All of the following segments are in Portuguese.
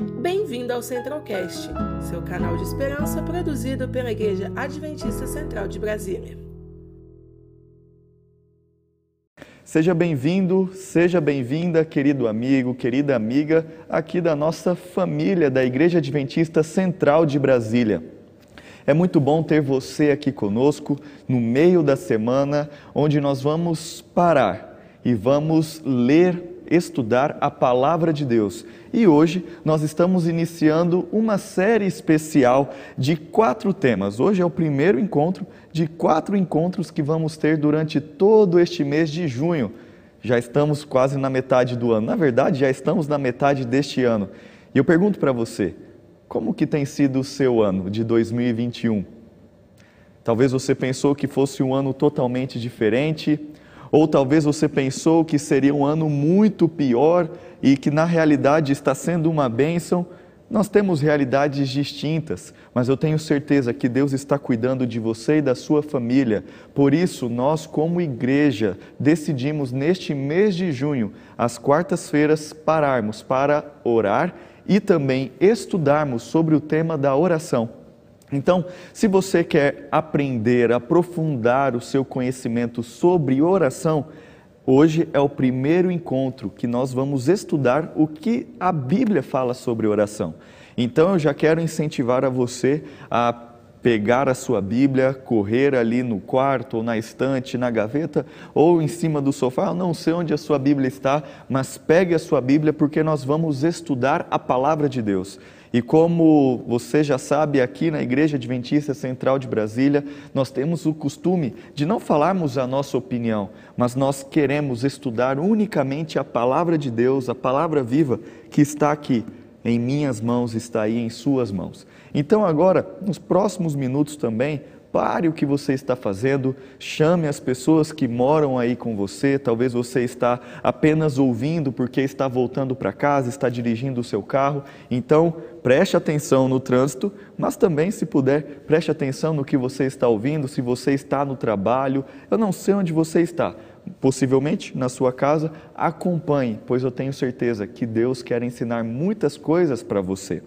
Bem-vindo ao Centralcast, seu canal de esperança produzido pela Igreja Adventista Central de Brasília. Seja bem-vindo, seja bem-vinda, querido amigo, querida amiga, aqui da nossa família da Igreja Adventista Central de Brasília. É muito bom ter você aqui conosco no meio da semana, onde nós vamos parar e vamos ler estudar a palavra de Deus. E hoje nós estamos iniciando uma série especial de quatro temas. Hoje é o primeiro encontro de quatro encontros que vamos ter durante todo este mês de junho. Já estamos quase na metade do ano. Na verdade, já estamos na metade deste ano. E eu pergunto para você, como que tem sido o seu ano de 2021? Talvez você pensou que fosse um ano totalmente diferente, ou talvez você pensou que seria um ano muito pior e que na realidade está sendo uma bênção. Nós temos realidades distintas, mas eu tenho certeza que Deus está cuidando de você e da sua família. Por isso, nós, como igreja, decidimos neste mês de junho, às quartas-feiras, pararmos para orar e também estudarmos sobre o tema da oração. Então, se você quer aprender, aprofundar o seu conhecimento sobre oração, hoje é o primeiro encontro que nós vamos estudar o que a Bíblia fala sobre oração. Então, eu já quero incentivar a você a pegar a sua Bíblia, correr ali no quarto, ou na estante, na gaveta, ou em cima do sofá. Eu não sei onde a sua Bíblia está, mas pegue a sua Bíblia porque nós vamos estudar a palavra de Deus. E como você já sabe, aqui na Igreja Adventista Central de Brasília, nós temos o costume de não falarmos a nossa opinião, mas nós queremos estudar unicamente a palavra de Deus, a palavra viva que está aqui. Em minhas mãos está aí em suas mãos. Então, agora, nos próximos minutos também, Pare o que você está fazendo, chame as pessoas que moram aí com você. Talvez você está apenas ouvindo porque está voltando para casa, está dirigindo o seu carro. Então, preste atenção no trânsito, mas também, se puder, preste atenção no que você está ouvindo, se você está no trabalho. Eu não sei onde você está. Possivelmente na sua casa, acompanhe, pois eu tenho certeza que Deus quer ensinar muitas coisas para você.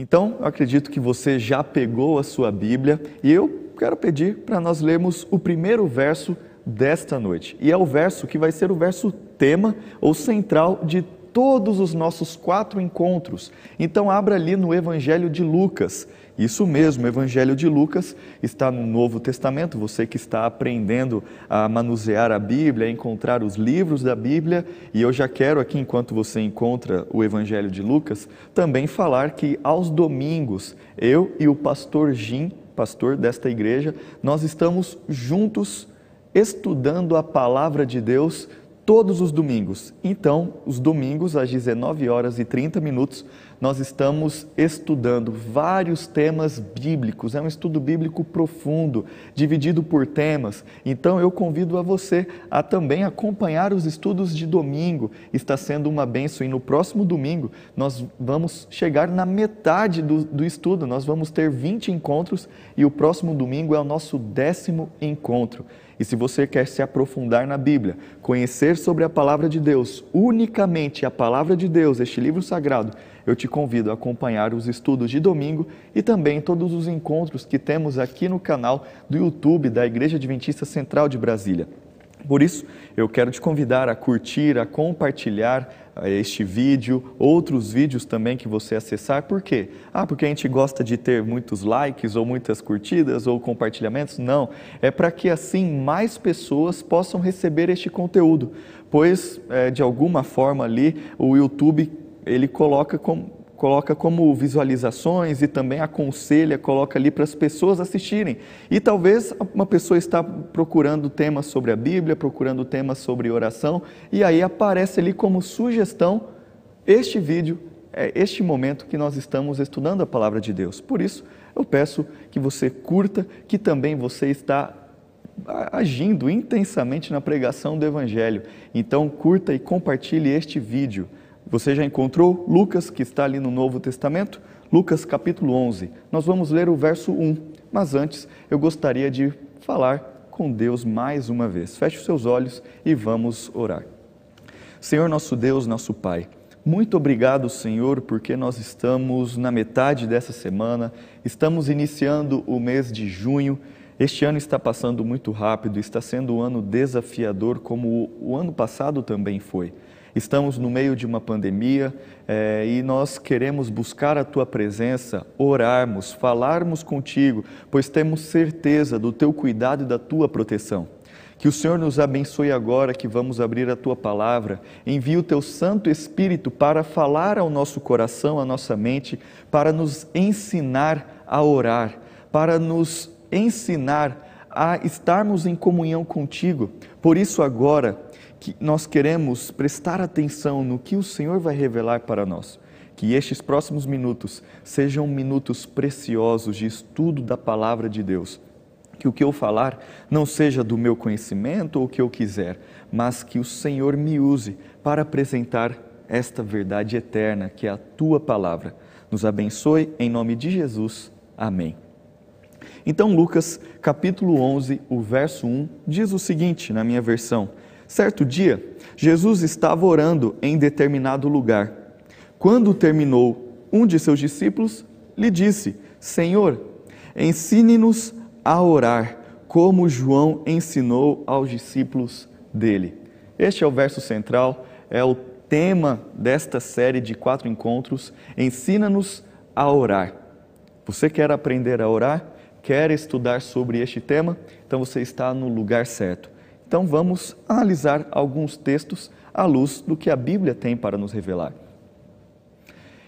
Então, eu acredito que você já pegou a sua Bíblia e eu quero pedir para nós lermos o primeiro verso desta noite. E é o verso que vai ser o verso tema ou central de todos os nossos quatro encontros. Então, abra ali no Evangelho de Lucas. Isso mesmo, o Evangelho de Lucas está no Novo Testamento. Você que está aprendendo a manusear a Bíblia, a encontrar os livros da Bíblia, e eu já quero aqui, enquanto você encontra o Evangelho de Lucas, também falar que aos domingos, eu e o pastor Jim, pastor desta igreja, nós estamos juntos estudando a palavra de Deus todos os domingos. Então, os domingos às 19 horas e 30 minutos, nós estamos estudando vários temas bíblicos. É um estudo bíblico profundo, dividido por temas. Então eu convido a você a também acompanhar os estudos de domingo. Está sendo uma benção e no próximo domingo nós vamos chegar na metade do, do estudo. Nós vamos ter 20 encontros e o próximo domingo é o nosso décimo encontro. E se você quer se aprofundar na Bíblia, conhecer sobre a palavra de Deus, unicamente a palavra de Deus, este livro sagrado, eu te convido a acompanhar os estudos de domingo e também todos os encontros que temos aqui no canal do YouTube da Igreja Adventista Central de Brasília. Por isso, eu quero te convidar a curtir, a compartilhar eh, este vídeo, outros vídeos também que você acessar. Por quê? Ah, porque a gente gosta de ter muitos likes ou muitas curtidas ou compartilhamentos? Não, é para que assim mais pessoas possam receber este conteúdo, pois é, de alguma forma ali o YouTube ele coloca como, coloca como visualizações e também aconselha, coloca ali para as pessoas assistirem. E talvez uma pessoa está procurando temas sobre a Bíblia, procurando temas sobre oração, e aí aparece ali como sugestão este vídeo, é este momento que nós estamos estudando a palavra de Deus. Por isso, eu peço que você curta, que também você está agindo intensamente na pregação do Evangelho. Então, curta e compartilhe este vídeo. Você já encontrou Lucas, que está ali no Novo Testamento? Lucas capítulo 11. Nós vamos ler o verso 1, mas antes eu gostaria de falar com Deus mais uma vez. Feche os seus olhos e vamos orar. Senhor nosso Deus, nosso Pai, Muito obrigado, Senhor, porque nós estamos na metade dessa semana, estamos iniciando o mês de junho. Este ano está passando muito rápido, está sendo um ano desafiador, como o ano passado também foi. Estamos no meio de uma pandemia é, e nós queremos buscar a tua presença, orarmos, falarmos contigo, pois temos certeza do teu cuidado e da tua proteção. Que o Senhor nos abençoe agora que vamos abrir a tua palavra. Envie o teu Santo Espírito para falar ao nosso coração, à nossa mente, para nos ensinar a orar, para nos ensinar a estarmos em comunhão contigo. Por isso, agora, que nós queremos prestar atenção no que o Senhor vai revelar para nós. Que estes próximos minutos sejam minutos preciosos de estudo da palavra de Deus. Que o que eu falar não seja do meu conhecimento ou o que eu quiser, mas que o Senhor me use para apresentar esta verdade eterna, que é a tua palavra. Nos abençoe em nome de Jesus. Amém. Então, Lucas, capítulo 11, o verso 1, diz o seguinte na minha versão: Certo dia, Jesus estava orando em determinado lugar. Quando terminou, um de seus discípulos lhe disse: Senhor, ensine-nos a orar, como João ensinou aos discípulos dele. Este é o verso central, é o tema desta série de quatro encontros. Ensina-nos a orar. Você quer aprender a orar? Quer estudar sobre este tema? Então você está no lugar certo. Então vamos analisar alguns textos à luz do que a Bíblia tem para nos revelar.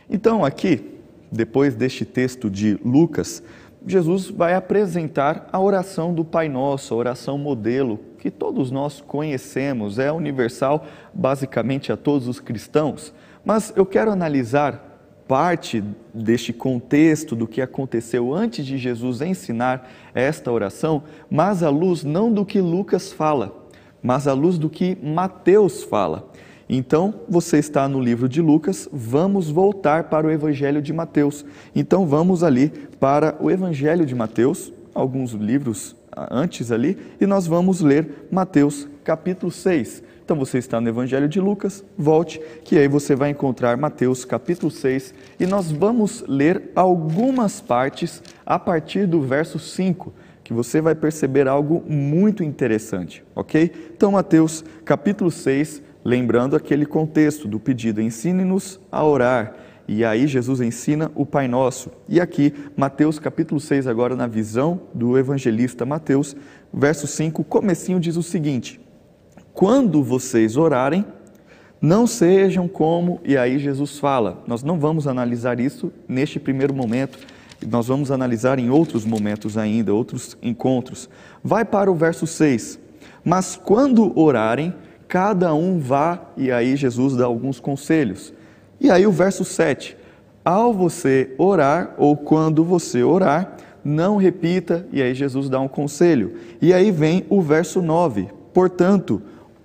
Então, aqui, depois deste texto de Lucas, Jesus vai apresentar a oração do Pai Nosso, a oração modelo, que todos nós conhecemos, é universal basicamente a todos os cristãos. Mas eu quero analisar parte deste contexto do que aconteceu antes de Jesus ensinar esta oração, mas à luz não do que Lucas fala, mas à luz do que Mateus fala. Então, você está no livro de Lucas, vamos voltar para o Evangelho de Mateus. Então, vamos ali para o Evangelho de Mateus, alguns livros antes ali, e nós vamos ler Mateus capítulo 6. Então você está no Evangelho de Lucas, volte, que aí você vai encontrar Mateus capítulo 6 e nós vamos ler algumas partes a partir do verso 5, que você vai perceber algo muito interessante, ok? Então, Mateus capítulo 6, lembrando aquele contexto do pedido, ensine-nos a orar. E aí Jesus ensina o Pai Nosso. E aqui, Mateus capítulo 6, agora na visão do evangelista Mateus, verso 5, comecinho diz o seguinte: quando vocês orarem, não sejam como, e aí Jesus fala, nós não vamos analisar isso neste primeiro momento, nós vamos analisar em outros momentos ainda, outros encontros. Vai para o verso 6. Mas quando orarem, cada um vá, e aí Jesus dá alguns conselhos. E aí o verso 7. Ao você orar, ou quando você orar, não repita, e aí Jesus dá um conselho. E aí vem o verso 9. Portanto,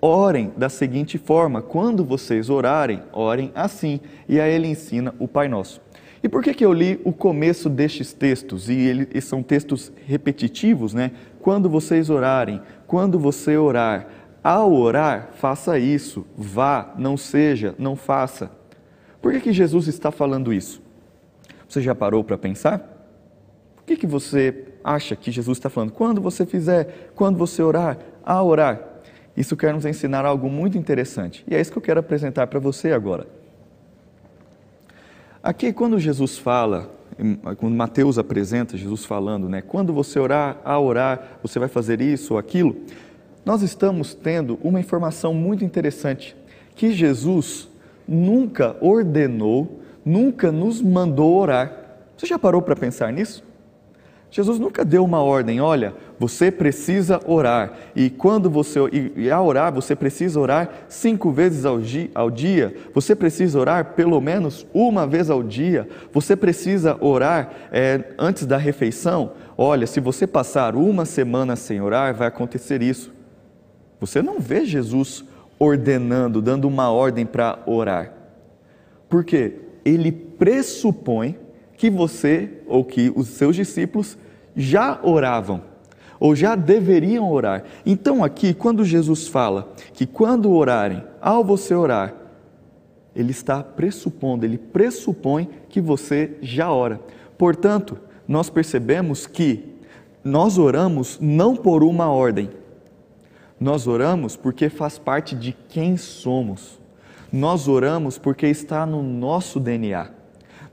Orem da seguinte forma: quando vocês orarem, orem assim. E aí ele ensina o Pai Nosso. E por que, que eu li o começo destes textos? E eles são textos repetitivos, né? Quando vocês orarem, quando você orar, ao orar, faça isso, vá, não seja, não faça. Por que, que Jesus está falando isso? Você já parou para pensar? Por que, que você acha que Jesus está falando? Quando você fizer, quando você orar, ao orar, isso quer nos ensinar algo muito interessante. E é isso que eu quero apresentar para você agora. Aqui, quando Jesus fala, quando Mateus apresenta Jesus falando, né? Quando você orar, a orar, você vai fazer isso ou aquilo. Nós estamos tendo uma informação muito interessante, que Jesus nunca ordenou, nunca nos mandou orar. Você já parou para pensar nisso? Jesus nunca deu uma ordem, olha, você precisa orar. E quando você e, a orar, você precisa orar cinco vezes ao dia, ao dia. Você precisa orar pelo menos uma vez ao dia. Você precisa orar é, antes da refeição. Olha, se você passar uma semana sem orar, vai acontecer isso. Você não vê Jesus ordenando, dando uma ordem para orar. Porque ele pressupõe que você ou que os seus discípulos já oravam ou já deveriam orar. Então, aqui, quando Jesus fala que quando orarem, ao você orar, ele está pressupondo, ele pressupõe que você já ora. Portanto, nós percebemos que nós oramos não por uma ordem, nós oramos porque faz parte de quem somos. Nós oramos porque está no nosso DNA.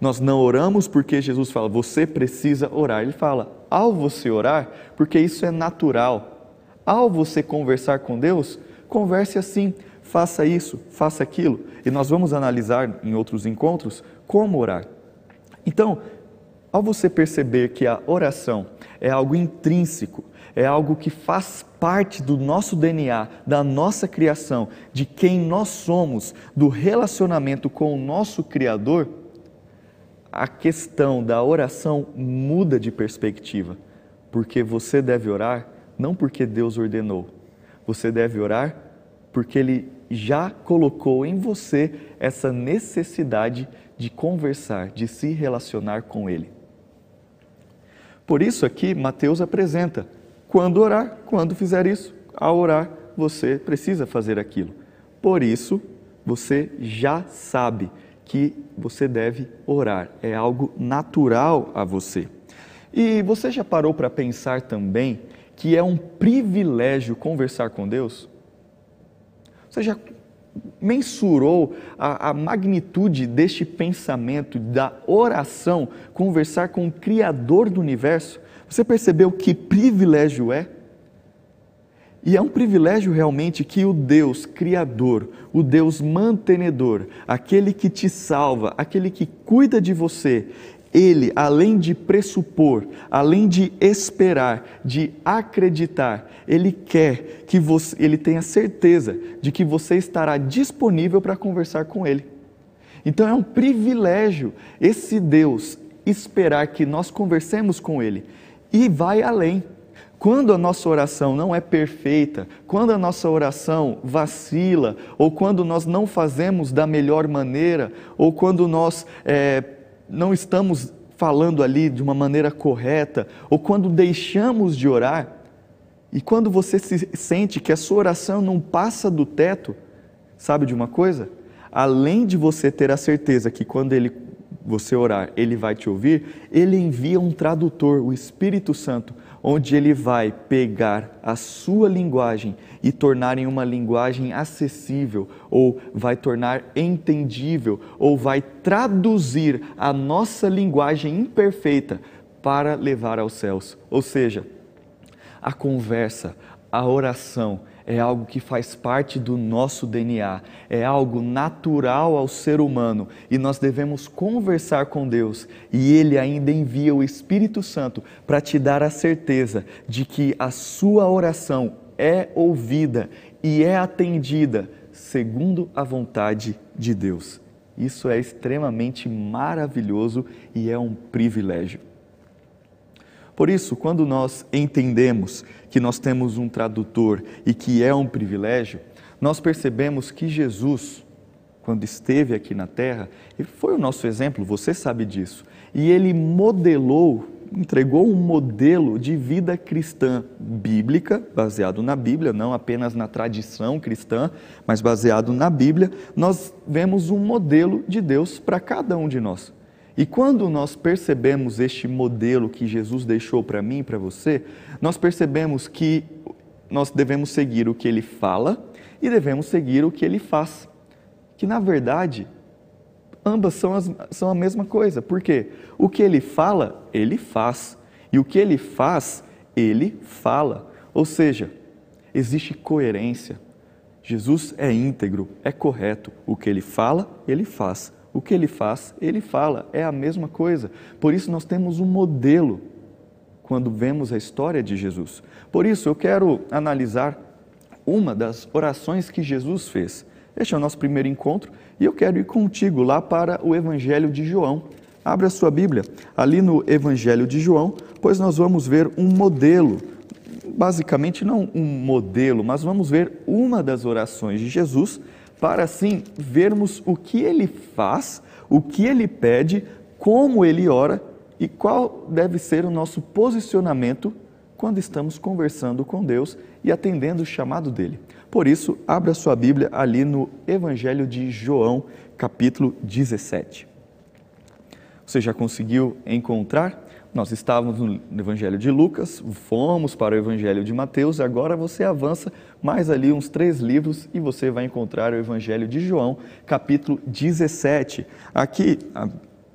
Nós não oramos porque Jesus fala, você precisa orar. Ele fala, ao você orar, porque isso é natural. Ao você conversar com Deus, converse assim, faça isso, faça aquilo. E nós vamos analisar em outros encontros como orar. Então, ao você perceber que a oração é algo intrínseco, é algo que faz parte do nosso DNA, da nossa criação, de quem nós somos, do relacionamento com o nosso Criador, a questão da oração muda de perspectiva, porque você deve orar não porque Deus ordenou, você deve orar porque Ele já colocou em você essa necessidade de conversar, de se relacionar com Ele. Por isso aqui Mateus apresenta quando orar, quando fizer isso, ao orar, você precisa fazer aquilo. Por isso, você já sabe que você deve orar, é algo natural a você. E você já parou para pensar também que é um privilégio conversar com Deus? Você já mensurou a, a, magnitude deste pensamento, da oração, conversar com o Criador do universo? Você percebeu que privilégio é? E é um privilégio realmente que o Deus Criador, o Deus mantenedor, aquele que te salva, aquele que cuida de você, ele, além de pressupor, além de esperar, de acreditar, ele quer que você, ele tenha certeza de que você estará disponível para conversar com ele. Então é um privilégio esse Deus esperar que nós conversemos com ele e vai além. Quando a nossa oração não é perfeita, quando a nossa oração vacila, ou quando nós não fazemos da melhor maneira, ou quando nós é, não estamos falando ali de uma maneira correta, ou quando deixamos de orar, e quando você se sente que a sua oração não passa do teto, sabe de uma coisa? Além de você ter a certeza que quando ele você orar, ele vai te ouvir, ele envia um tradutor, o Espírito Santo, onde ele vai pegar a sua linguagem e tornar em uma linguagem acessível, ou vai tornar entendível, ou vai traduzir a nossa linguagem imperfeita para levar aos céus. Ou seja, a conversa, a oração, é algo que faz parte do nosso DNA, é algo natural ao ser humano e nós devemos conversar com Deus e Ele ainda envia o Espírito Santo para te dar a certeza de que a sua oração é ouvida e é atendida segundo a vontade de Deus. Isso é extremamente maravilhoso e é um privilégio. Por isso, quando nós entendemos que nós temos um tradutor e que é um privilégio, nós percebemos que Jesus, quando esteve aqui na terra, ele foi o nosso exemplo, você sabe disso. E ele modelou, entregou um modelo de vida cristã bíblica, baseado na Bíblia, não apenas na tradição cristã, mas baseado na Bíblia. Nós vemos um modelo de Deus para cada um de nós. E quando nós percebemos este modelo que Jesus deixou para mim e para você, nós percebemos que nós devemos seguir o que ele fala e devemos seguir o que ele faz. Que na verdade, ambas são, as, são a mesma coisa. Por quê? O que ele fala, ele faz. E o que ele faz, ele fala. Ou seja, existe coerência. Jesus é íntegro, é correto. O que ele fala, ele faz o que ele faz, ele fala, é a mesma coisa. Por isso nós temos um modelo quando vemos a história de Jesus. Por isso eu quero analisar uma das orações que Jesus fez. Este é o nosso primeiro encontro e eu quero ir contigo lá para o Evangelho de João. Abra sua Bíblia ali no Evangelho de João, pois nós vamos ver um modelo, basicamente não um modelo, mas vamos ver uma das orações de Jesus para assim vermos o que ele faz, o que ele pede, como ele ora e qual deve ser o nosso posicionamento quando estamos conversando com Deus e atendendo o chamado dele. Por isso, abra sua Bíblia ali no Evangelho de João, capítulo 17. Você já conseguiu encontrar? Nós estávamos no Evangelho de Lucas, fomos para o Evangelho de Mateus, agora você avança mais ali uns três livros e você vai encontrar o Evangelho de João, capítulo 17. Aqui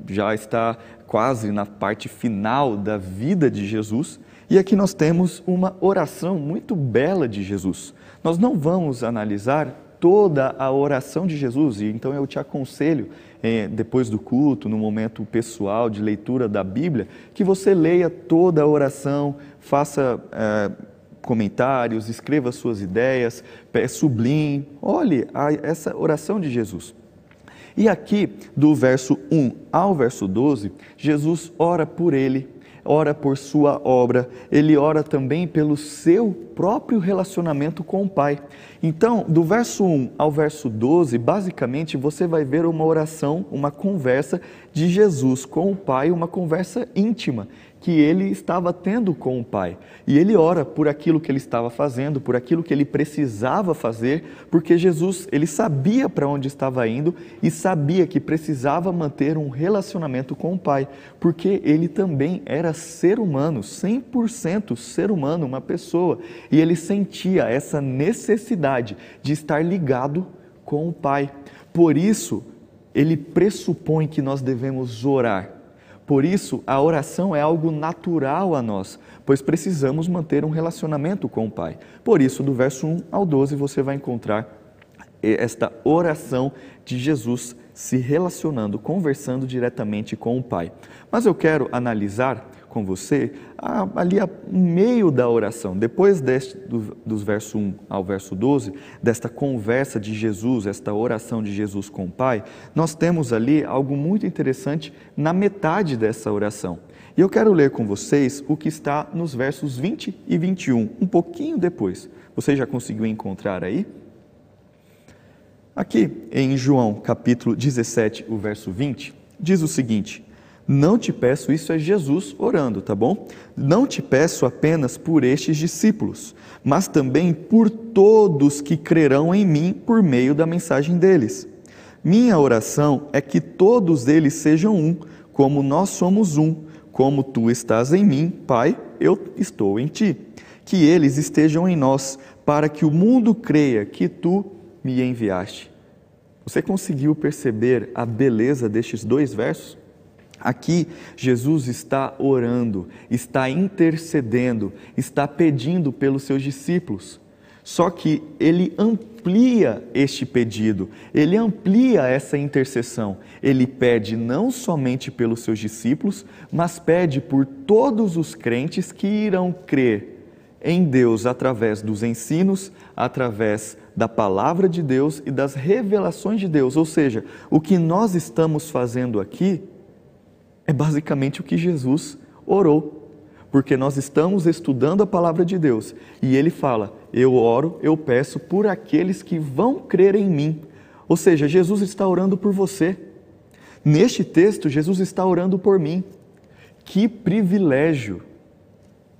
já está quase na parte final da vida de Jesus e aqui nós temos uma oração muito bela de Jesus. Nós não vamos analisar toda a oração de Jesus, e então eu te aconselho, eh, depois do culto, no momento pessoal de leitura da Bíblia, que você leia toda a oração, faça eh, comentários, escreva suas ideias, sublinhe, olhe a, essa oração de Jesus. E aqui, do verso 1 ao verso 12, Jesus ora por ele ora por sua obra, ele ora também pelo seu próprio relacionamento com o Pai. Então, do verso 1 ao verso 12, basicamente você vai ver uma oração, uma conversa de Jesus com o Pai, uma conversa íntima que ele estava tendo com o Pai. E ele ora por aquilo que ele estava fazendo, por aquilo que ele precisava fazer, porque Jesus, ele sabia para onde estava indo e sabia que precisava manter um relacionamento com o Pai, porque ele também era ser humano, 100% ser humano, uma pessoa, e ele sentia essa necessidade de estar ligado com o Pai. Por isso, ele pressupõe que nós devemos orar por isso, a oração é algo natural a nós, pois precisamos manter um relacionamento com o Pai. Por isso, do verso 1 ao 12, você vai encontrar esta oração de Jesus se relacionando, conversando diretamente com o Pai. Mas eu quero analisar com você ali no meio da oração, depois deste, do, dos verso 1 ao verso 12, desta conversa de Jesus, esta oração de Jesus com o Pai, nós temos ali algo muito interessante na metade dessa oração. E eu quero ler com vocês o que está nos versos 20 e 21, um pouquinho depois. Você já conseguiu encontrar aí? Aqui em João capítulo 17, o verso 20, diz o seguinte: não te peço, isso é Jesus orando, tá bom? Não te peço apenas por estes discípulos, mas também por todos que crerão em mim por meio da mensagem deles. Minha oração é que todos eles sejam um, como nós somos um, como tu estás em mim, Pai, eu estou em ti. Que eles estejam em nós, para que o mundo creia que tu me enviaste. Você conseguiu perceber a beleza destes dois versos? Aqui, Jesus está orando, está intercedendo, está pedindo pelos seus discípulos. Só que ele amplia este pedido, ele amplia essa intercessão. Ele pede não somente pelos seus discípulos, mas pede por todos os crentes que irão crer em Deus através dos ensinos, através da palavra de Deus e das revelações de Deus. Ou seja, o que nós estamos fazendo aqui é basicamente o que Jesus orou, porque nós estamos estudando a palavra de Deus e ele fala: Eu oro, eu peço por aqueles que vão crer em mim. Ou seja, Jesus está orando por você. Neste texto, Jesus está orando por mim. Que privilégio!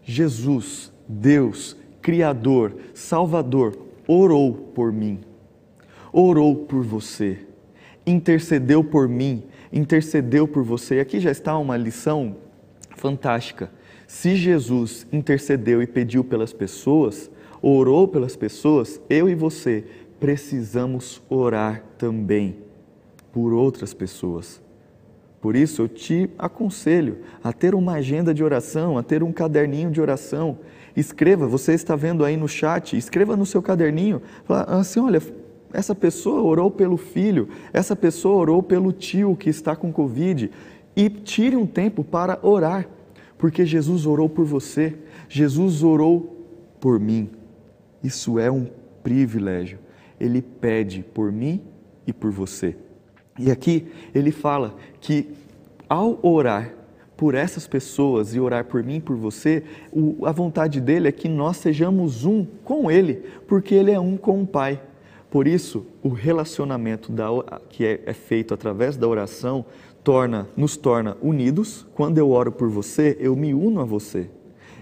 Jesus, Deus, Criador, Salvador, orou por mim, orou por você, intercedeu por mim, intercedeu por você. E aqui já está uma lição fantástica. Se Jesus intercedeu e pediu pelas pessoas, orou pelas pessoas, eu e você precisamos orar também por outras pessoas. Por isso eu te aconselho a ter uma agenda de oração, a ter um caderninho de oração. Escreva, você está vendo aí no chat, escreva no seu caderninho, fala assim, olha, essa pessoa orou pelo filho, essa pessoa orou pelo tio que está com Covid. E tire um tempo para orar, porque Jesus orou por você, Jesus orou por mim. Isso é um privilégio. Ele pede por mim e por você. E aqui ele fala que ao orar por essas pessoas e orar por mim por você, a vontade dele é que nós sejamos um com ele, porque ele é um com o Pai. Por isso, o relacionamento da, que é, é feito através da oração torna, nos torna unidos. Quando eu oro por você, eu me uno a você.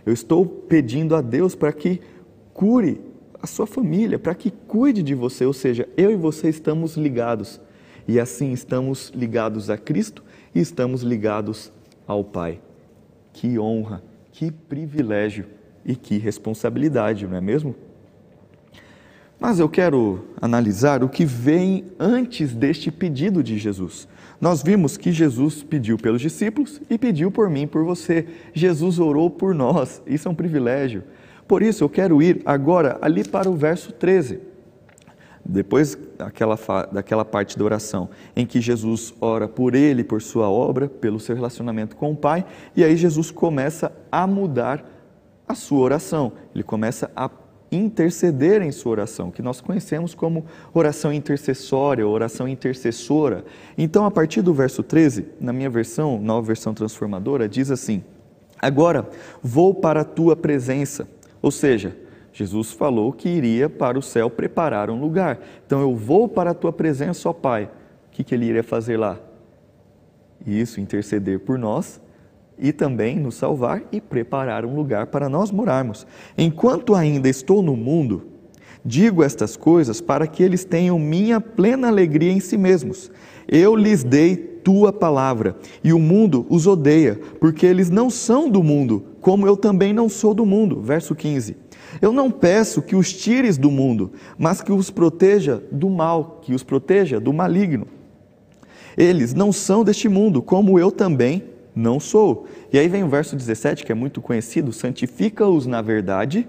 Eu estou pedindo a Deus para que cure a sua família, para que cuide de você, ou seja, eu e você estamos ligados. E assim estamos ligados a Cristo e estamos ligados ao Pai. Que honra, que privilégio e que responsabilidade, não é mesmo? Mas eu quero analisar o que vem antes deste pedido de Jesus. Nós vimos que Jesus pediu pelos discípulos e pediu por mim, por você. Jesus orou por nós, isso é um privilégio. Por isso eu quero ir agora ali para o verso 13. Depois daquela, daquela parte da oração em que Jesus ora por ele, por sua obra, pelo seu relacionamento com o Pai, e aí Jesus começa a mudar a sua oração. Ele começa a interceder em sua oração, que nós conhecemos como oração intercessória, oração intercessora. Então, a partir do verso 13, na minha versão, nova versão transformadora, diz assim: Agora vou para a tua presença ou seja, Jesus falou que iria para o céu preparar um lugar. Então eu vou para a tua presença, ó Pai. O que, que ele iria fazer lá? Isso, interceder por nós e também nos salvar e preparar um lugar para nós morarmos. Enquanto ainda estou no mundo, digo estas coisas para que eles tenham minha plena alegria em si mesmos. Eu lhes dei tua palavra, e o mundo os odeia, porque eles não são do mundo, como eu também não sou do mundo. Verso 15. Eu não peço que os tires do mundo, mas que os proteja do mal, que os proteja do maligno. Eles não são deste mundo, como eu também não sou. E aí vem o verso 17, que é muito conhecido: santifica-os na verdade.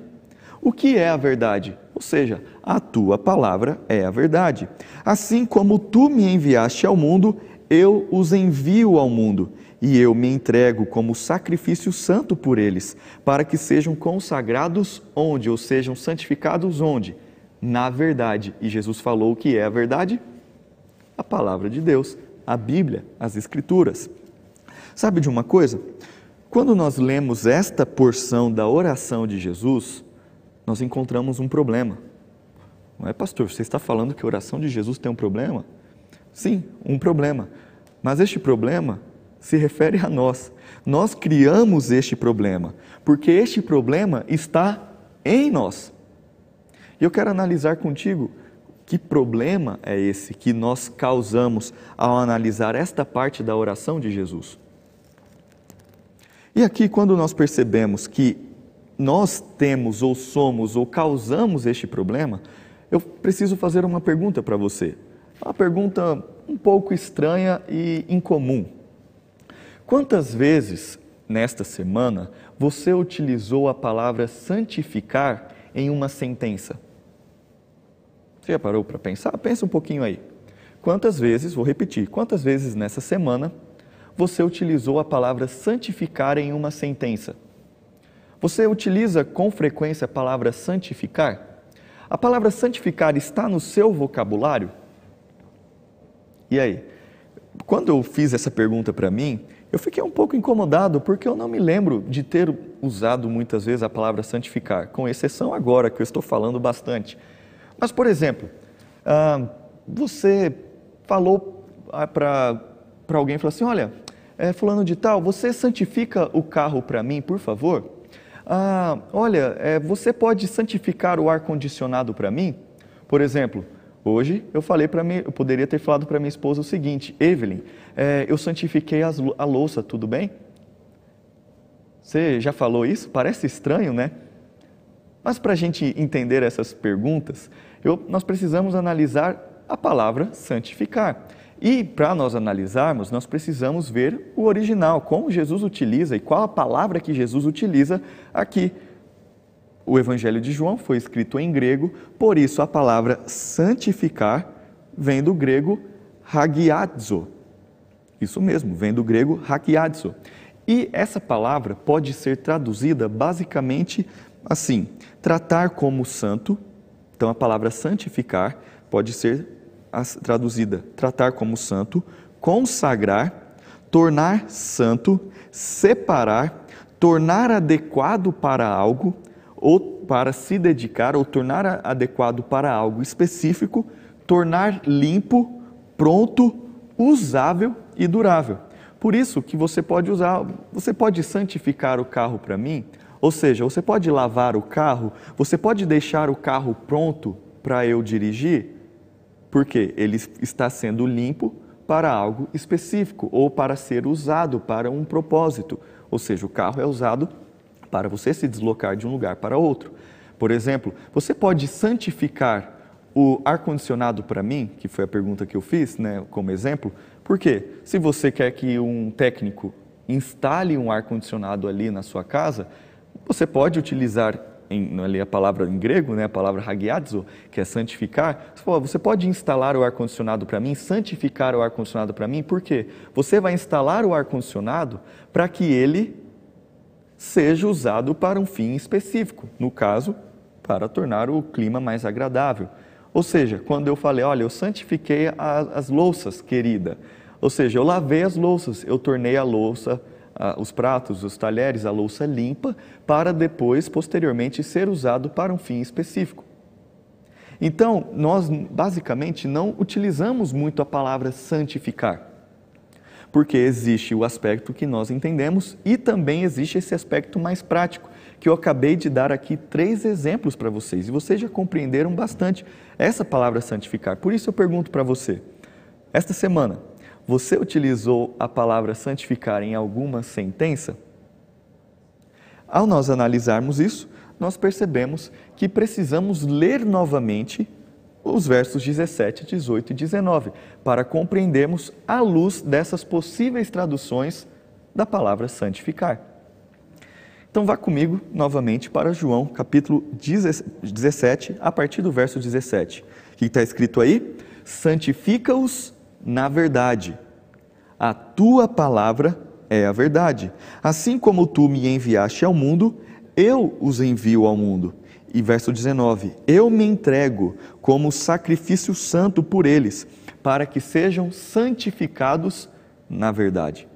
O que é a verdade? Ou seja, a tua palavra é a verdade. Assim como tu me enviaste ao mundo, eu os envio ao mundo e eu me entrego como sacrifício santo por eles, para que sejam consagrados onde, ou sejam santificados onde? Na verdade. E Jesus falou o que é a verdade? A palavra de Deus, a Bíblia, as Escrituras. Sabe de uma coisa? Quando nós lemos esta porção da oração de Jesus, nós encontramos um problema. Não é, pastor? Você está falando que a oração de Jesus tem um problema? Sim, um problema. Mas este problema se refere a nós. Nós criamos este problema, porque este problema está em nós. E eu quero analisar contigo que problema é esse que nós causamos ao analisar esta parte da oração de Jesus. E aqui, quando nós percebemos que nós temos ou somos ou causamos este problema, eu preciso fazer uma pergunta para você. Uma pergunta um pouco estranha e incomum. Quantas vezes nesta semana você utilizou a palavra santificar em uma sentença? Você já parou para pensar? Pensa um pouquinho aí. Quantas vezes, vou repetir, quantas vezes nessa semana você utilizou a palavra santificar em uma sentença? Você utiliza com frequência a palavra santificar? A palavra santificar está no seu vocabulário? E aí? Quando eu fiz essa pergunta para mim, eu fiquei um pouco incomodado porque eu não me lembro de ter usado muitas vezes a palavra santificar, com exceção agora que eu estou falando bastante. Mas, por exemplo, ah, você falou ah, para alguém, falou assim, olha, é, fulano de tal, você santifica o carro para mim, por favor? Ah, olha, é, você pode santificar o ar-condicionado para mim? Por exemplo, Hoje eu falei para mim, eu poderia ter falado para minha esposa o seguinte: Evelyn, é, eu santifiquei as, a louça, tudo bem? Você já falou isso? Parece estranho, né? Mas para a gente entender essas perguntas, eu, nós precisamos analisar a palavra santificar. E para nós analisarmos, nós precisamos ver o original, como Jesus utiliza e qual a palavra que Jesus utiliza aqui. O Evangelho de João foi escrito em grego, por isso a palavra santificar vem do grego hagiadzo. Isso mesmo, vem do grego hagiadzo. E essa palavra pode ser traduzida basicamente assim: tratar como santo. Então a palavra santificar pode ser traduzida tratar como santo, consagrar, tornar santo, separar, tornar adequado para algo, ou para se dedicar ou tornar adequado para algo específico, tornar limpo, pronto, usável e durável. Por isso que você pode usar, você pode santificar o carro para mim, Ou seja, você pode lavar o carro, você pode deixar o carro pronto para eu dirigir, porque ele está sendo limpo para algo específico ou para ser usado para um propósito. Ou seja, o carro é usado para você se deslocar de um lugar para outro. Por exemplo, você pode santificar o ar-condicionado para mim, que foi a pergunta que eu fiz, né, como exemplo, porque se você quer que um técnico instale um ar-condicionado ali na sua casa, você pode utilizar em, ali a palavra em grego, né, a palavra hagiadzo, que é santificar, você pode instalar o ar-condicionado para mim, santificar o ar-condicionado para mim, por quê? Você vai instalar o ar-condicionado para que ele seja usado para um fim específico, no caso, para tornar o clima mais agradável. Ou seja, quando eu falei, olha, eu santifiquei as louças, querida, ou seja, eu lavei as louças, eu tornei a louça os pratos, os talheres, a louça limpa, para depois, posteriormente, ser usado para um fim específico. Então, nós basicamente não utilizamos muito a palavra santificar, porque existe o aspecto que nós entendemos e também existe esse aspecto mais prático, que eu acabei de dar aqui três exemplos para vocês, e vocês já compreenderam bastante essa palavra santificar. Por isso eu pergunto para você, esta semana, você utilizou a palavra santificar em alguma sentença? Ao nós analisarmos isso, nós percebemos que precisamos ler novamente os versos 17, 18 e 19 para compreendermos à luz dessas possíveis traduções da palavra santificar. Então vá comigo novamente para João, capítulo 17, a partir do verso 17. O que está escrito aí? Santifica-os na verdade. A tua palavra é a verdade. Assim como tu me enviaste ao mundo, eu os envio ao mundo. E verso 19: Eu me entrego como sacrifício santo por eles, para que sejam santificados na verdade.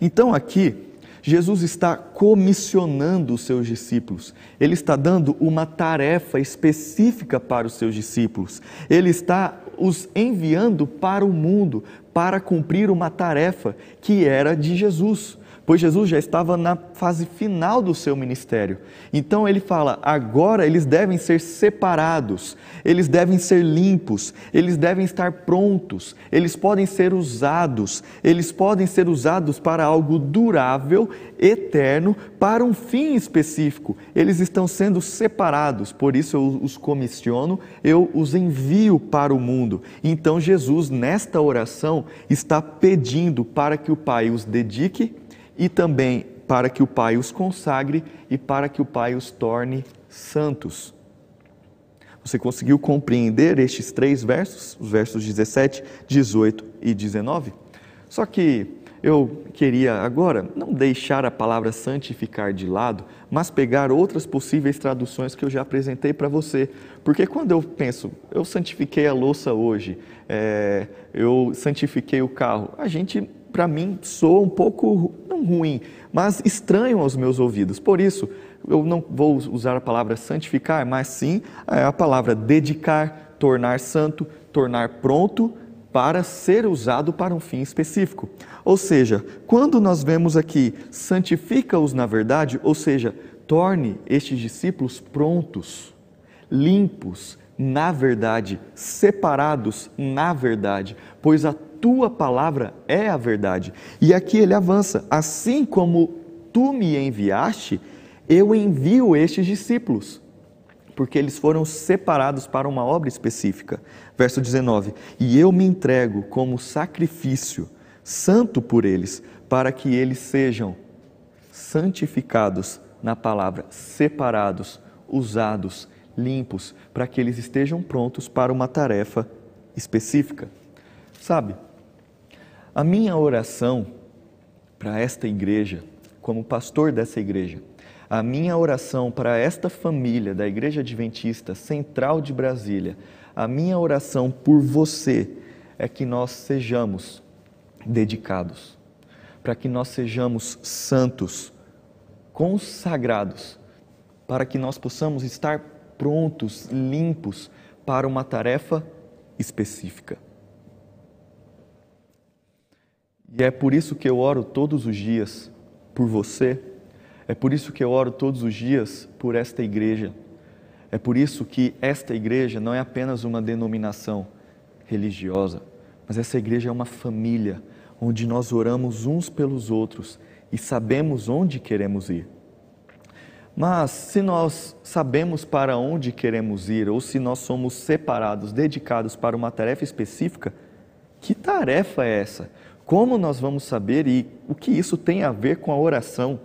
Então aqui, Jesus está comissionando os seus discípulos, ele está dando uma tarefa específica para os seus discípulos, ele está os enviando para o mundo para cumprir uma tarefa que era de Jesus pois Jesus já estava na fase final do seu ministério. Então ele fala: agora eles devem ser separados, eles devem ser limpos, eles devem estar prontos, eles podem ser usados, eles podem ser usados para algo durável, eterno, para um fim específico. Eles estão sendo separados, por isso eu os comissiono, eu os envio para o mundo. Então Jesus, nesta oração, está pedindo para que o Pai os dedique e também para que o Pai os consagre e para que o Pai os torne santos. Você conseguiu compreender estes três versos, os versos 17, 18 e 19? Só que eu queria agora não deixar a palavra santificar de lado, mas pegar outras possíveis traduções que eu já apresentei para você. Porque quando eu penso, eu santifiquei a louça hoje, é, eu santifiquei o carro, a gente para mim, soa um pouco, ruim, mas estranho aos meus ouvidos. Por isso, eu não vou usar a palavra santificar, mas sim é, a palavra dedicar, tornar santo, tornar pronto para ser usado para um fim específico. Ou seja, quando nós vemos aqui santifica-os na verdade, ou seja, torne estes discípulos prontos, limpos, na verdade, separados na verdade, pois a tua palavra é a verdade. E aqui ele avança: assim como tu me enviaste, eu envio estes discípulos, porque eles foram separados para uma obra específica. Verso 19: E eu me entrego como sacrifício santo por eles, para que eles sejam santificados na palavra, separados, usados, limpos, para que eles estejam prontos para uma tarefa específica. Sabe, a minha oração para esta igreja, como pastor dessa igreja, a minha oração para esta família da Igreja Adventista Central de Brasília, a minha oração por você é que nós sejamos dedicados, para que nós sejamos santos, consagrados, para que nós possamos estar prontos, limpos para uma tarefa específica. E é por isso que eu oro todos os dias por você. É por isso que eu oro todos os dias por esta igreja. É por isso que esta igreja não é apenas uma denominação religiosa, mas essa igreja é uma família onde nós oramos uns pelos outros e sabemos onde queremos ir. Mas se nós sabemos para onde queremos ir, ou se nós somos separados, dedicados para uma tarefa específica, que tarefa é essa? Como nós vamos saber e o que isso tem a ver com a oração?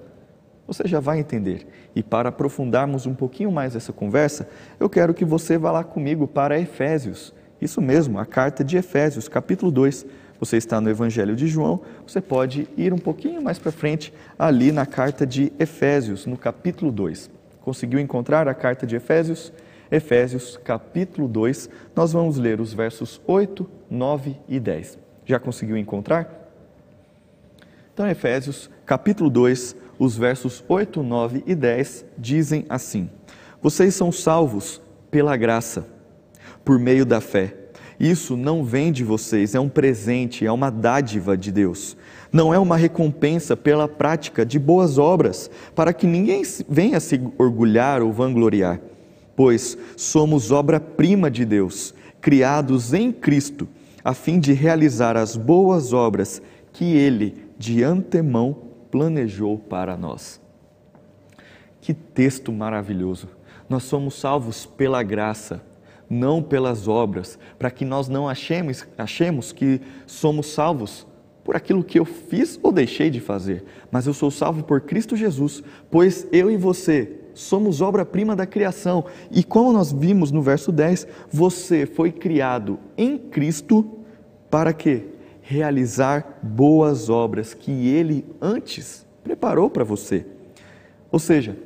Você já vai entender. E para aprofundarmos um pouquinho mais essa conversa, eu quero que você vá lá comigo para Efésios. Isso mesmo, a carta de Efésios, capítulo 2. Você está no Evangelho de João, você pode ir um pouquinho mais para frente, ali na carta de Efésios, no capítulo 2. Conseguiu encontrar a carta de Efésios? Efésios, capítulo 2, nós vamos ler os versos 8, 9 e 10. Já conseguiu encontrar? Então, Efésios, capítulo 2, os versos 8, 9 e 10 dizem assim: Vocês são salvos pela graça, por meio da fé. Isso não vem de vocês, é um presente, é uma dádiva de Deus. Não é uma recompensa pela prática de boas obras, para que ninguém venha se orgulhar ou vangloriar, pois somos obra-prima de Deus, criados em Cristo, a fim de realizar as boas obras que Ele de antemão planejou para nós. Que texto maravilhoso! Nós somos salvos pela graça, não pelas obras, para que nós não achemos, achemos que somos salvos por aquilo que eu fiz ou deixei de fazer, mas eu sou salvo por Cristo Jesus, pois eu e você somos obra-prima da criação. E como nós vimos no verso 10, você foi criado em Cristo para quê? Realizar boas obras que ele antes preparou para você. Ou seja,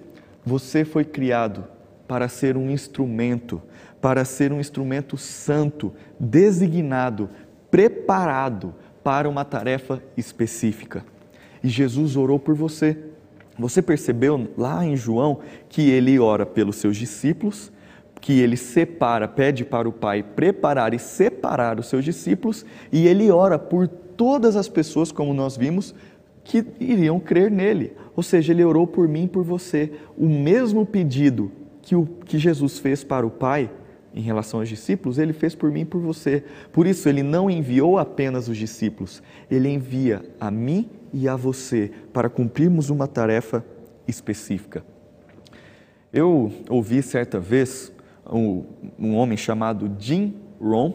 você foi criado para ser um instrumento, para ser um instrumento santo, designado, preparado para uma tarefa específica. E Jesus orou por você. Você percebeu lá em João que ele ora pelos seus discípulos, que ele separa, pede para o Pai preparar e separar os seus discípulos, e ele ora por todas as pessoas, como nós vimos, que iriam crer nele. Ou seja, ele orou por mim e por você. O mesmo pedido que, o, que Jesus fez para o Pai em relação aos discípulos, ele fez por mim e por você. Por isso, ele não enviou apenas os discípulos, ele envia a mim e a você para cumprirmos uma tarefa específica. Eu ouvi certa vez um, um homem chamado Jim Rohn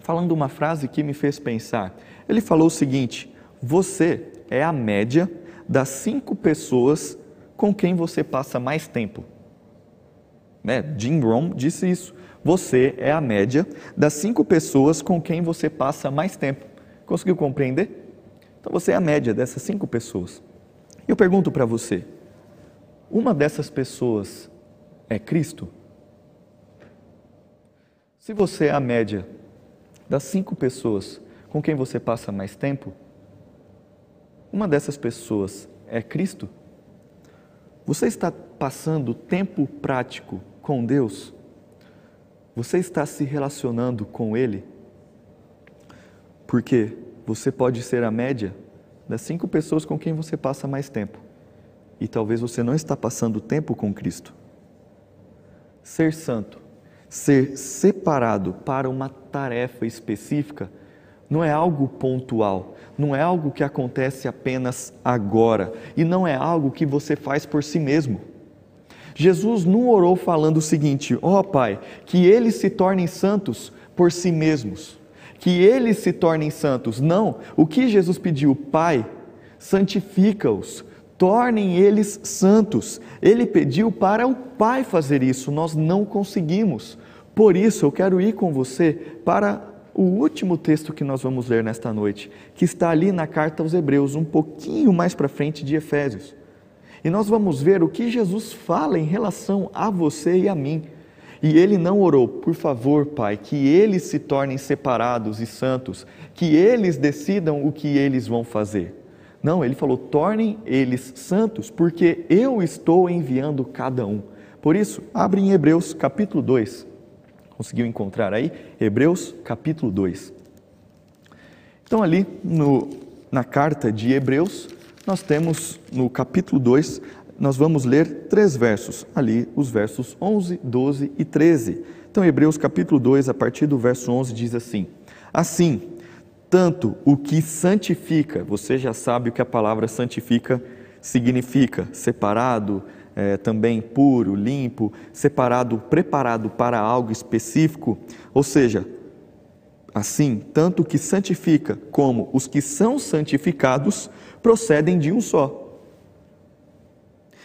falando uma frase que me fez pensar. Ele falou o seguinte: Você é a média das cinco pessoas com quem você passa mais tempo. Né? Jim Rohn disse isso. Você é a média das cinco pessoas com quem você passa mais tempo. Conseguiu compreender? Então você é a média dessas cinco pessoas. Eu pergunto para você: uma dessas pessoas é Cristo? Se você é a média das cinco pessoas com quem você passa mais tempo, uma dessas pessoas é Cristo? Você está passando tempo prático com Deus? Você está se relacionando com Ele? Porque você pode ser a média das cinco pessoas com quem você passa mais tempo. E talvez você não está passando tempo com Cristo. Ser santo, ser separado para uma tarefa específica, não é algo pontual, não é algo que acontece apenas agora e não é algo que você faz por si mesmo. Jesus não orou falando o seguinte: ó oh, Pai, que eles se tornem santos por si mesmos, que eles se tornem santos. Não, o que Jesus pediu, Pai, santifica-os, tornem eles santos. Ele pediu para o Pai fazer isso, nós não conseguimos. Por isso, eu quero ir com você para o último texto que nós vamos ler nesta noite, que está ali na carta aos Hebreus, um pouquinho mais para frente de Efésios. E nós vamos ver o que Jesus fala em relação a você e a mim. E ele não orou, por favor, Pai, que eles se tornem separados e santos, que eles decidam o que eles vão fazer. Não, ele falou: tornem eles santos, porque eu estou enviando cada um. Por isso, abre em Hebreus capítulo 2. Conseguiu encontrar aí? Hebreus capítulo 2. Então, ali no, na carta de Hebreus, nós temos no capítulo 2, nós vamos ler três versos, ali os versos 11, 12 e 13. Então, Hebreus capítulo 2, a partir do verso 11, diz assim: Assim, tanto o que santifica, você já sabe o que a palavra santifica significa: separado, é, também puro, limpo, separado, preparado para algo específico. Ou seja, assim, tanto o que santifica como os que são santificados procedem de um só.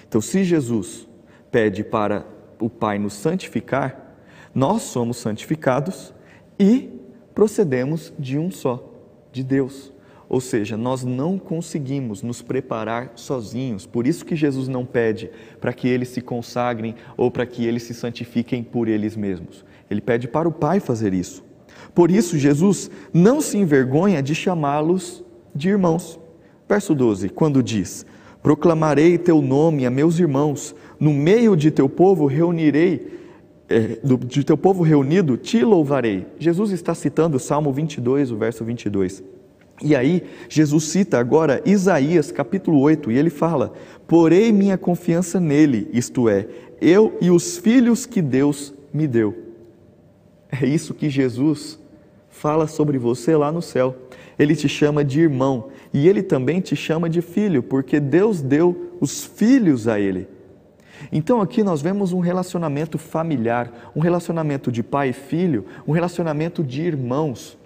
Então, se Jesus pede para o Pai nos santificar, nós somos santificados e procedemos de um só de Deus. Ou seja, nós não conseguimos nos preparar sozinhos. Por isso que Jesus não pede para que eles se consagrem ou para que eles se santifiquem por eles mesmos. Ele pede para o Pai fazer isso. Por isso, Jesus não se envergonha de chamá-los de irmãos. Verso 12, quando diz: Proclamarei teu nome a meus irmãos, no meio de teu povo reunirei é, do, de teu povo reunido, te louvarei. Jesus está citando o Salmo 22, o verso 22. E aí, Jesus cita agora Isaías capítulo 8, e ele fala: Porei minha confiança nele, isto é, eu e os filhos que Deus me deu. É isso que Jesus fala sobre você lá no céu. Ele te chama de irmão e ele também te chama de filho, porque Deus deu os filhos a ele. Então aqui nós vemos um relacionamento familiar, um relacionamento de pai e filho, um relacionamento de irmãos.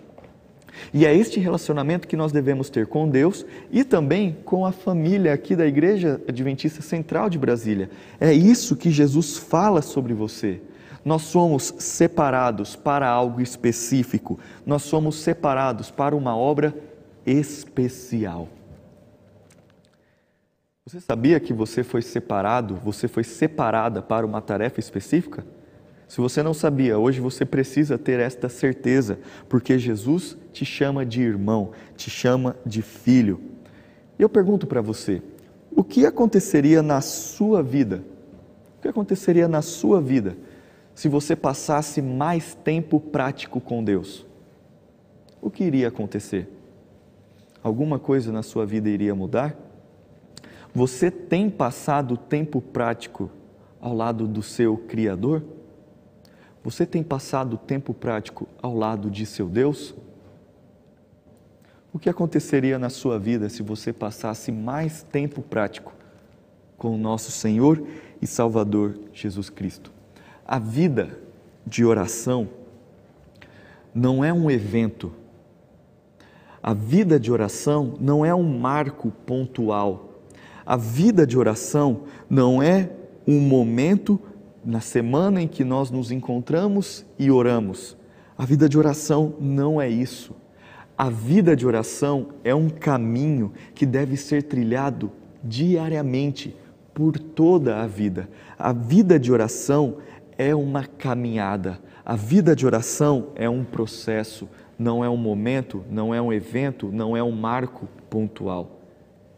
E é este relacionamento que nós devemos ter com Deus e também com a família aqui da Igreja Adventista Central de Brasília. É isso que Jesus fala sobre você. Nós somos separados para algo específico, nós somos separados para uma obra especial. Você sabia que você foi separado, você foi separada para uma tarefa específica? Se você não sabia, hoje você precisa ter esta certeza, porque Jesus te chama de irmão, te chama de filho. E eu pergunto para você: o que aconteceria na sua vida? O que aconteceria na sua vida se você passasse mais tempo prático com Deus? O que iria acontecer? Alguma coisa na sua vida iria mudar? Você tem passado tempo prático ao lado do seu Criador? Você tem passado tempo prático ao lado de seu Deus? O que aconteceria na sua vida se você passasse mais tempo prático com o nosso Senhor e Salvador Jesus Cristo? A vida de oração não é um evento. A vida de oração não é um marco pontual a vida de oração não é um momento na semana em que nós nos encontramos e oramos. A vida de oração não é isso. A vida de oração é um caminho que deve ser trilhado diariamente por toda a vida. A vida de oração é uma caminhada. A vida de oração é um processo, não é um momento, não é um evento, não é um marco pontual.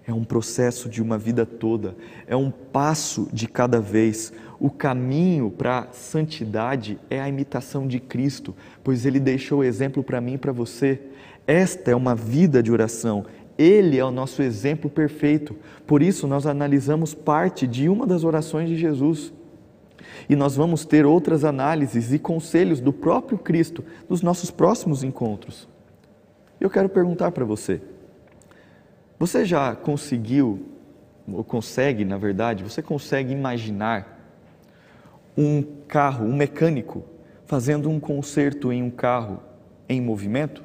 É um processo de uma vida toda, é um passo de cada vez. O caminho para a santidade é a imitação de Cristo, pois ele deixou o exemplo para mim e para você. Esta é uma vida de oração. Ele é o nosso exemplo perfeito. Por isso, nós analisamos parte de uma das orações de Jesus. E nós vamos ter outras análises e conselhos do próprio Cristo nos nossos próximos encontros. Eu quero perguntar para você: você já conseguiu, ou consegue, na verdade, você consegue imaginar um carro, um mecânico, fazendo um conserto em um carro em movimento?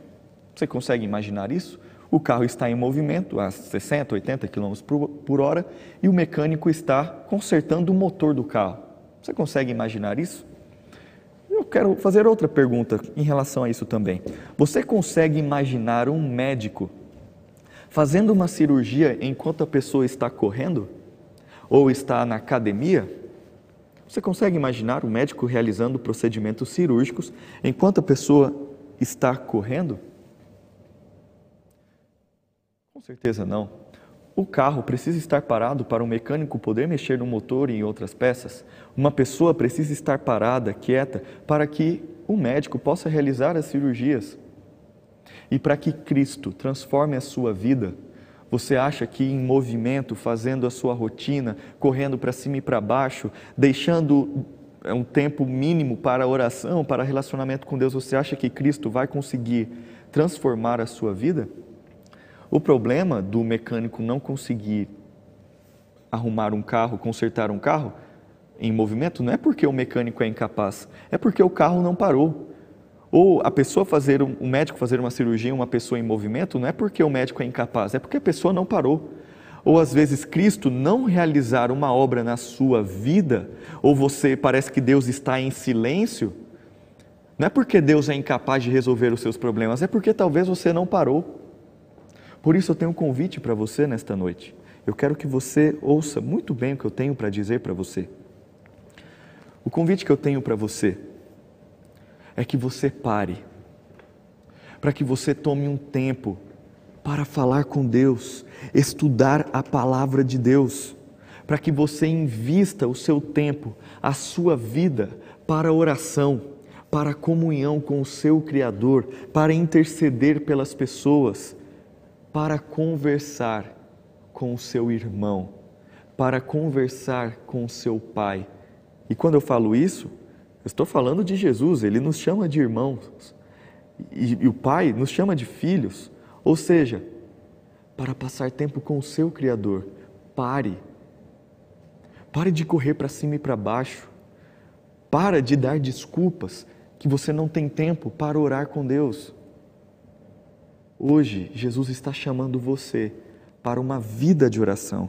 Você consegue imaginar isso? O carro está em movimento a 60, 80 km por hora e o mecânico está consertando o motor do carro. Você consegue imaginar isso? Eu quero fazer outra pergunta em relação a isso também. Você consegue imaginar um médico fazendo uma cirurgia enquanto a pessoa está correndo ou está na academia, você consegue imaginar o médico realizando procedimentos cirúrgicos enquanto a pessoa está correndo? Com certeza não. O carro precisa estar parado para o mecânico poder mexer no motor e em outras peças. Uma pessoa precisa estar parada, quieta, para que o médico possa realizar as cirurgias. E para que Cristo transforme a sua vida, Você acha que em movimento, fazendo a sua rotina, correndo para cima e para baixo, deixando é, um tempo mínimo para oração, para relacionamento com Deus, você acha que Cristo vai conseguir transformar a sua vida? O problema do mecânico não conseguir arrumar um carro, consertar um carro em movimento, não é porque o mecânico é incapaz, é porque o carro não parou. Ou a pessoa fazer, um médico fazer uma cirurgia, uma pessoa em movimento, não é porque o médico é incapaz, é porque a pessoa não parou. Ou às vezes Cristo não realizar uma obra na sua vida, ou você parece que Deus está em silêncio, não é porque Deus é incapaz de resolver os seus problemas, é porque talvez você não parou. Por isso eu tenho um convite para você nesta noite. Eu quero que você ouça muito bem o que eu tenho para dizer para você. O convite que eu tenho para você é que você pare, para que você tome um tempo para falar com Deus, estudar a palavra de Deus, para que você invista o seu tempo, a sua vida para oração, para comunhão com o seu Criador, para interceder pelas pessoas, para conversar com o seu irmão, para conversar com o seu pai. E quando eu falo isso, eu estou falando de Jesus, ele nos chama de irmãos. E, e o pai nos chama de filhos. Ou seja, para passar tempo com o seu Criador, pare. Pare de correr para cima e para baixo. Para de dar desculpas que você não tem tempo para orar com Deus. Hoje, Jesus está chamando você para uma vida de oração.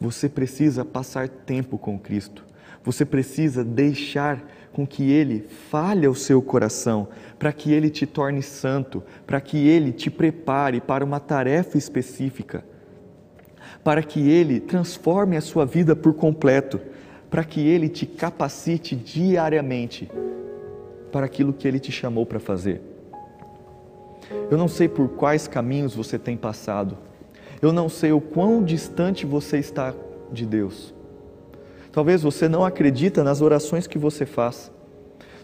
Você precisa passar tempo com Cristo. Você precisa deixar com que Ele fale ao seu coração, para que Ele te torne santo, para que Ele te prepare para uma tarefa específica, para que Ele transforme a sua vida por completo, para que Ele te capacite diariamente para aquilo que Ele te chamou para fazer. Eu não sei por quais caminhos você tem passado, eu não sei o quão distante você está de Deus. Talvez você não acredita nas orações que você faz.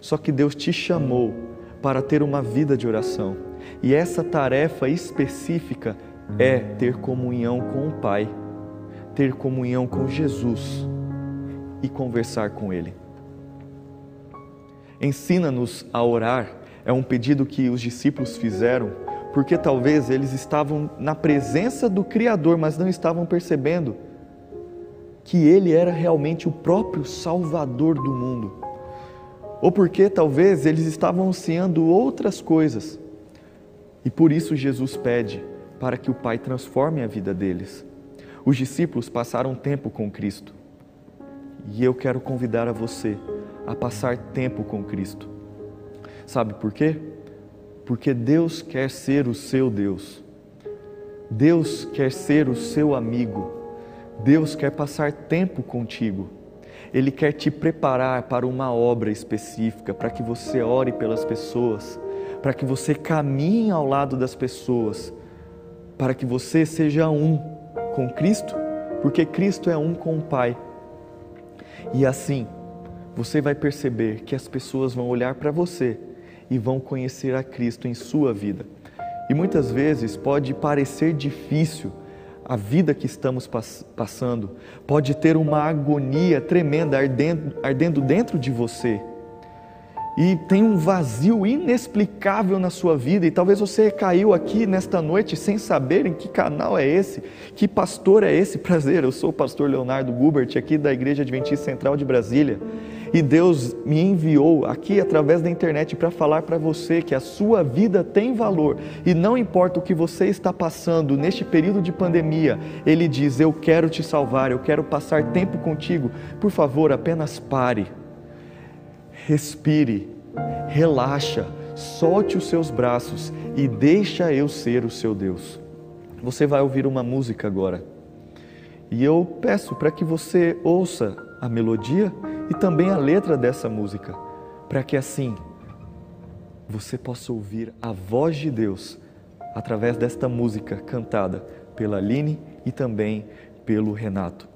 Só que Deus te chamou para ter uma vida de oração. E essa tarefa específica é ter comunhão com o Pai, ter comunhão com Jesus e conversar com Ele. Ensina-nos a orar, é um pedido que os discípulos fizeram, porque talvez eles estavam na presença do Criador, mas não estavam percebendo que ele era realmente o próprio Salvador do mundo. Ou porque talvez eles estavam ansiando outras coisas. E por isso Jesus pede para que o Pai transforme a vida deles. Os discípulos passaram tempo com Cristo. E eu quero convidar a você a passar tempo com Cristo. Sabe por quê? Porque Deus quer ser o seu Deus. Deus quer ser o seu amigo. Deus quer passar tempo contigo. Ele quer te preparar para uma obra específica, para que você ore pelas pessoas, para que você caminhe ao lado das pessoas, para que você seja um com Cristo, porque Cristo é um com o Pai. E assim, você vai perceber que as pessoas vão olhar para você e vão conhecer a Cristo em sua vida. E muitas vezes pode parecer difícil a vida que estamos pass passando pode ter uma agonia tremenda ardendo, ardendo dentro de você. E tem um vazio inexplicável na sua vida, e talvez você caiu aqui nesta noite sem saber em que canal é esse, que pastor é esse. Prazer, eu sou o pastor Leonardo Gubert, aqui da Igreja Adventista Central de Brasília. E Deus me enviou aqui através da internet para falar para você que a sua vida tem valor e não importa o que você está passando neste período de pandemia, Ele diz: Eu quero te salvar, eu quero passar tempo contigo. Por favor, apenas pare, respire, relaxa, solte os seus braços e deixa eu ser o seu Deus. Você vai ouvir uma música agora. E eu peço para que você ouça a melodia e também a letra dessa música, para que assim você possa ouvir a voz de Deus através desta música cantada pela Aline e também pelo Renato.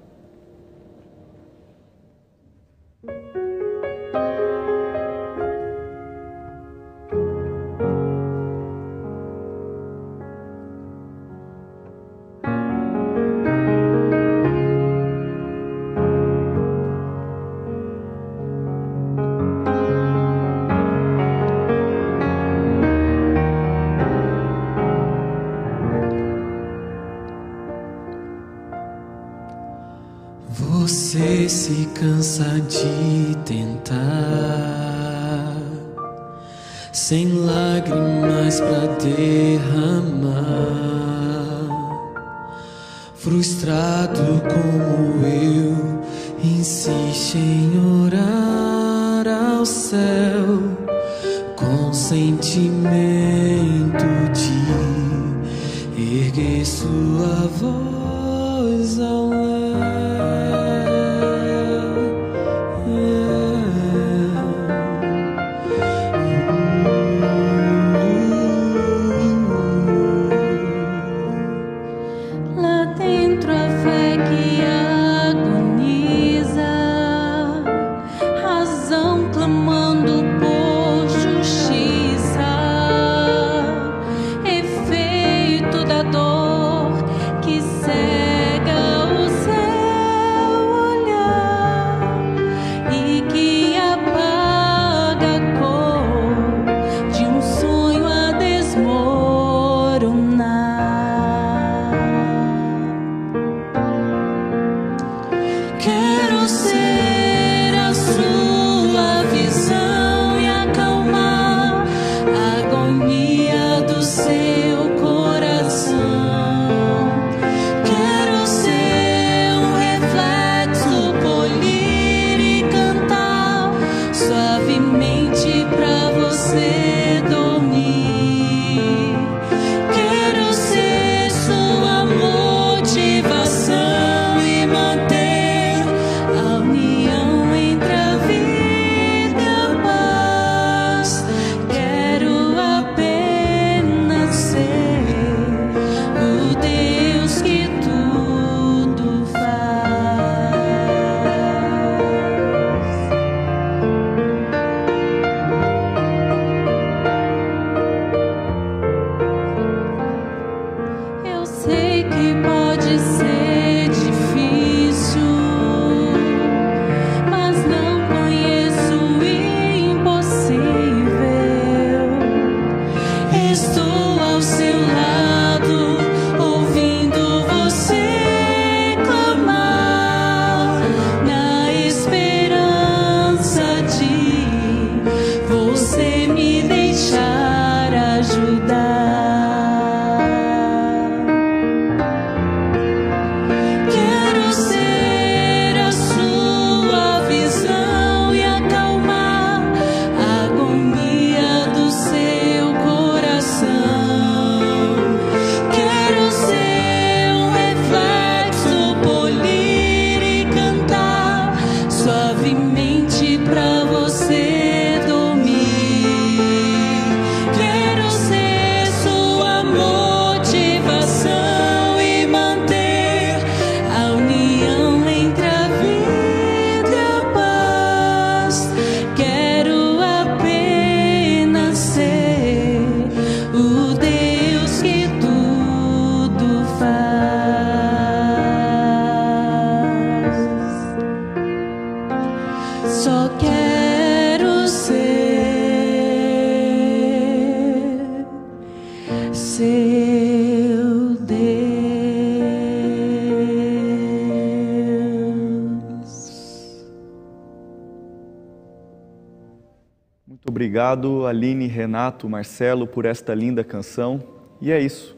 Obrigado, Aline, Renato, Marcelo, por esta linda canção. E é isso.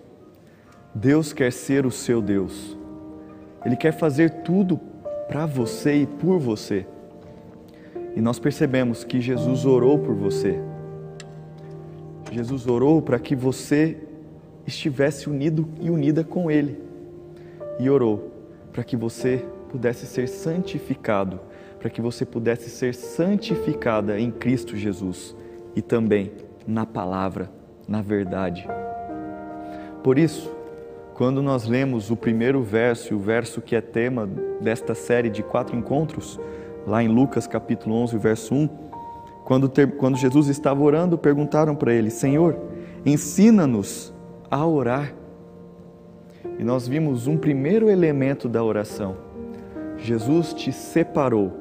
Deus quer ser o seu Deus. Ele quer fazer tudo para você e por você. E nós percebemos que Jesus orou por você. Jesus orou para que você estivesse unido e unida com Ele. E orou para que você pudesse ser santificado, para que você pudesse ser santificada em Cristo Jesus e também na palavra, na verdade. Por isso, quando nós lemos o primeiro verso, o verso que é tema desta série de quatro encontros, lá em Lucas capítulo 11, verso 1, quando, ter, quando Jesus estava orando, perguntaram para ele: Senhor, ensina-nos a orar. E nós vimos um primeiro elemento da oração. Jesus te separou,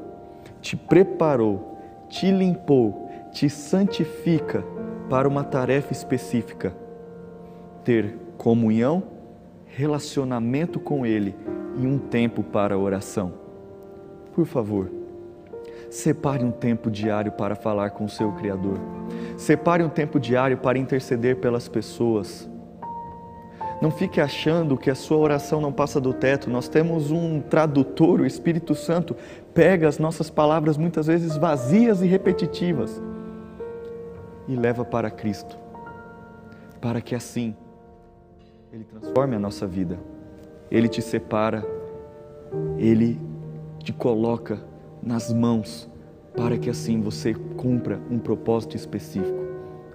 te preparou, te limpou te santifica para uma tarefa específica: ter comunhão, relacionamento com Ele e um tempo para oração. por favor, separe um tempo diário para falar com o seu Criador. Separe um tempo diário para interceder pelas pessoas. Não fique achando que a sua oração não passa do teto. Nós temos um tradutor, o Espírito Santo, pega as nossas palavras muitas vezes vazias e repetitivas e leva para Cristo, para que assim Ele transforme a nossa vida. Ele te separa, Ele te coloca nas mãos para que assim você cumpra um propósito específico.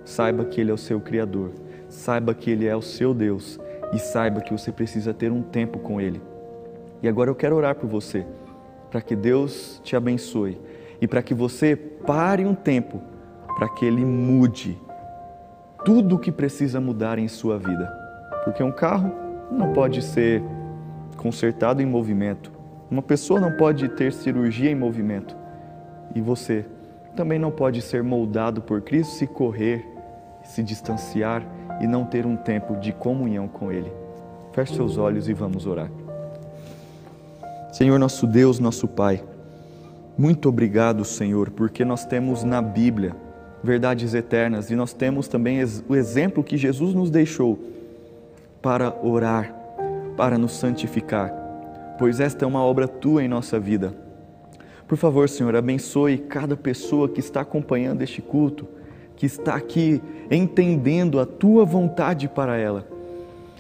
Saiba que Ele é o seu Criador, saiba que Ele é o seu Deus e saiba que você precisa ter um tempo com Ele. E agora eu quero orar por você, para que Deus te abençoe e para que você pare um tempo para que Ele mude tudo o que precisa mudar em sua vida. Porque um carro não pode ser consertado em movimento, uma pessoa não pode ter cirurgia em movimento e você também não pode ser moldado por Cristo se correr, se distanciar e não ter um tempo de comunhão com Ele. Feche seus olhos e vamos orar. Senhor, nosso Deus, nosso Pai, muito obrigado, Senhor, porque nós temos na Bíblia verdades eternas e nós temos também o exemplo que Jesus nos deixou para orar, para nos santificar, pois esta é uma obra tua em nossa vida. Por favor, Senhor, abençoe cada pessoa que está acompanhando este culto que está aqui entendendo a tua vontade para ela.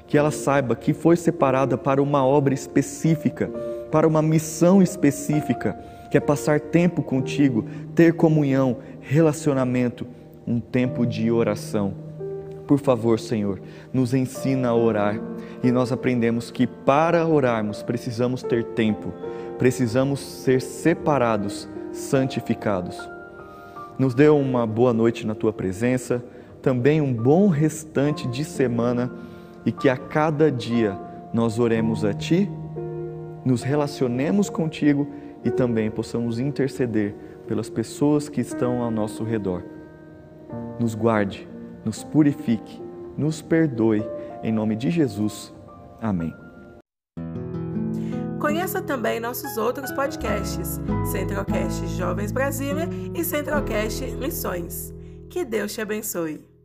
Que ela saiba que foi separada para uma obra específica, para uma missão específica, que é passar tempo contigo, ter comunhão, relacionamento, um tempo de oração. Por favor, Senhor, nos ensina a orar e nós aprendemos que para orarmos precisamos ter tempo, precisamos ser separados, santificados. Nos dê uma boa noite na tua presença, também um bom restante de semana e que a cada dia nós oremos a Ti, nos relacionemos contigo e também possamos interceder pelas pessoas que estão ao nosso redor. Nos guarde, nos purifique, nos perdoe, em nome de Jesus. Amém. Conheça também nossos outros podcasts, Centralcast Jovens Brasília e Centralcast Missões. Que Deus te abençoe.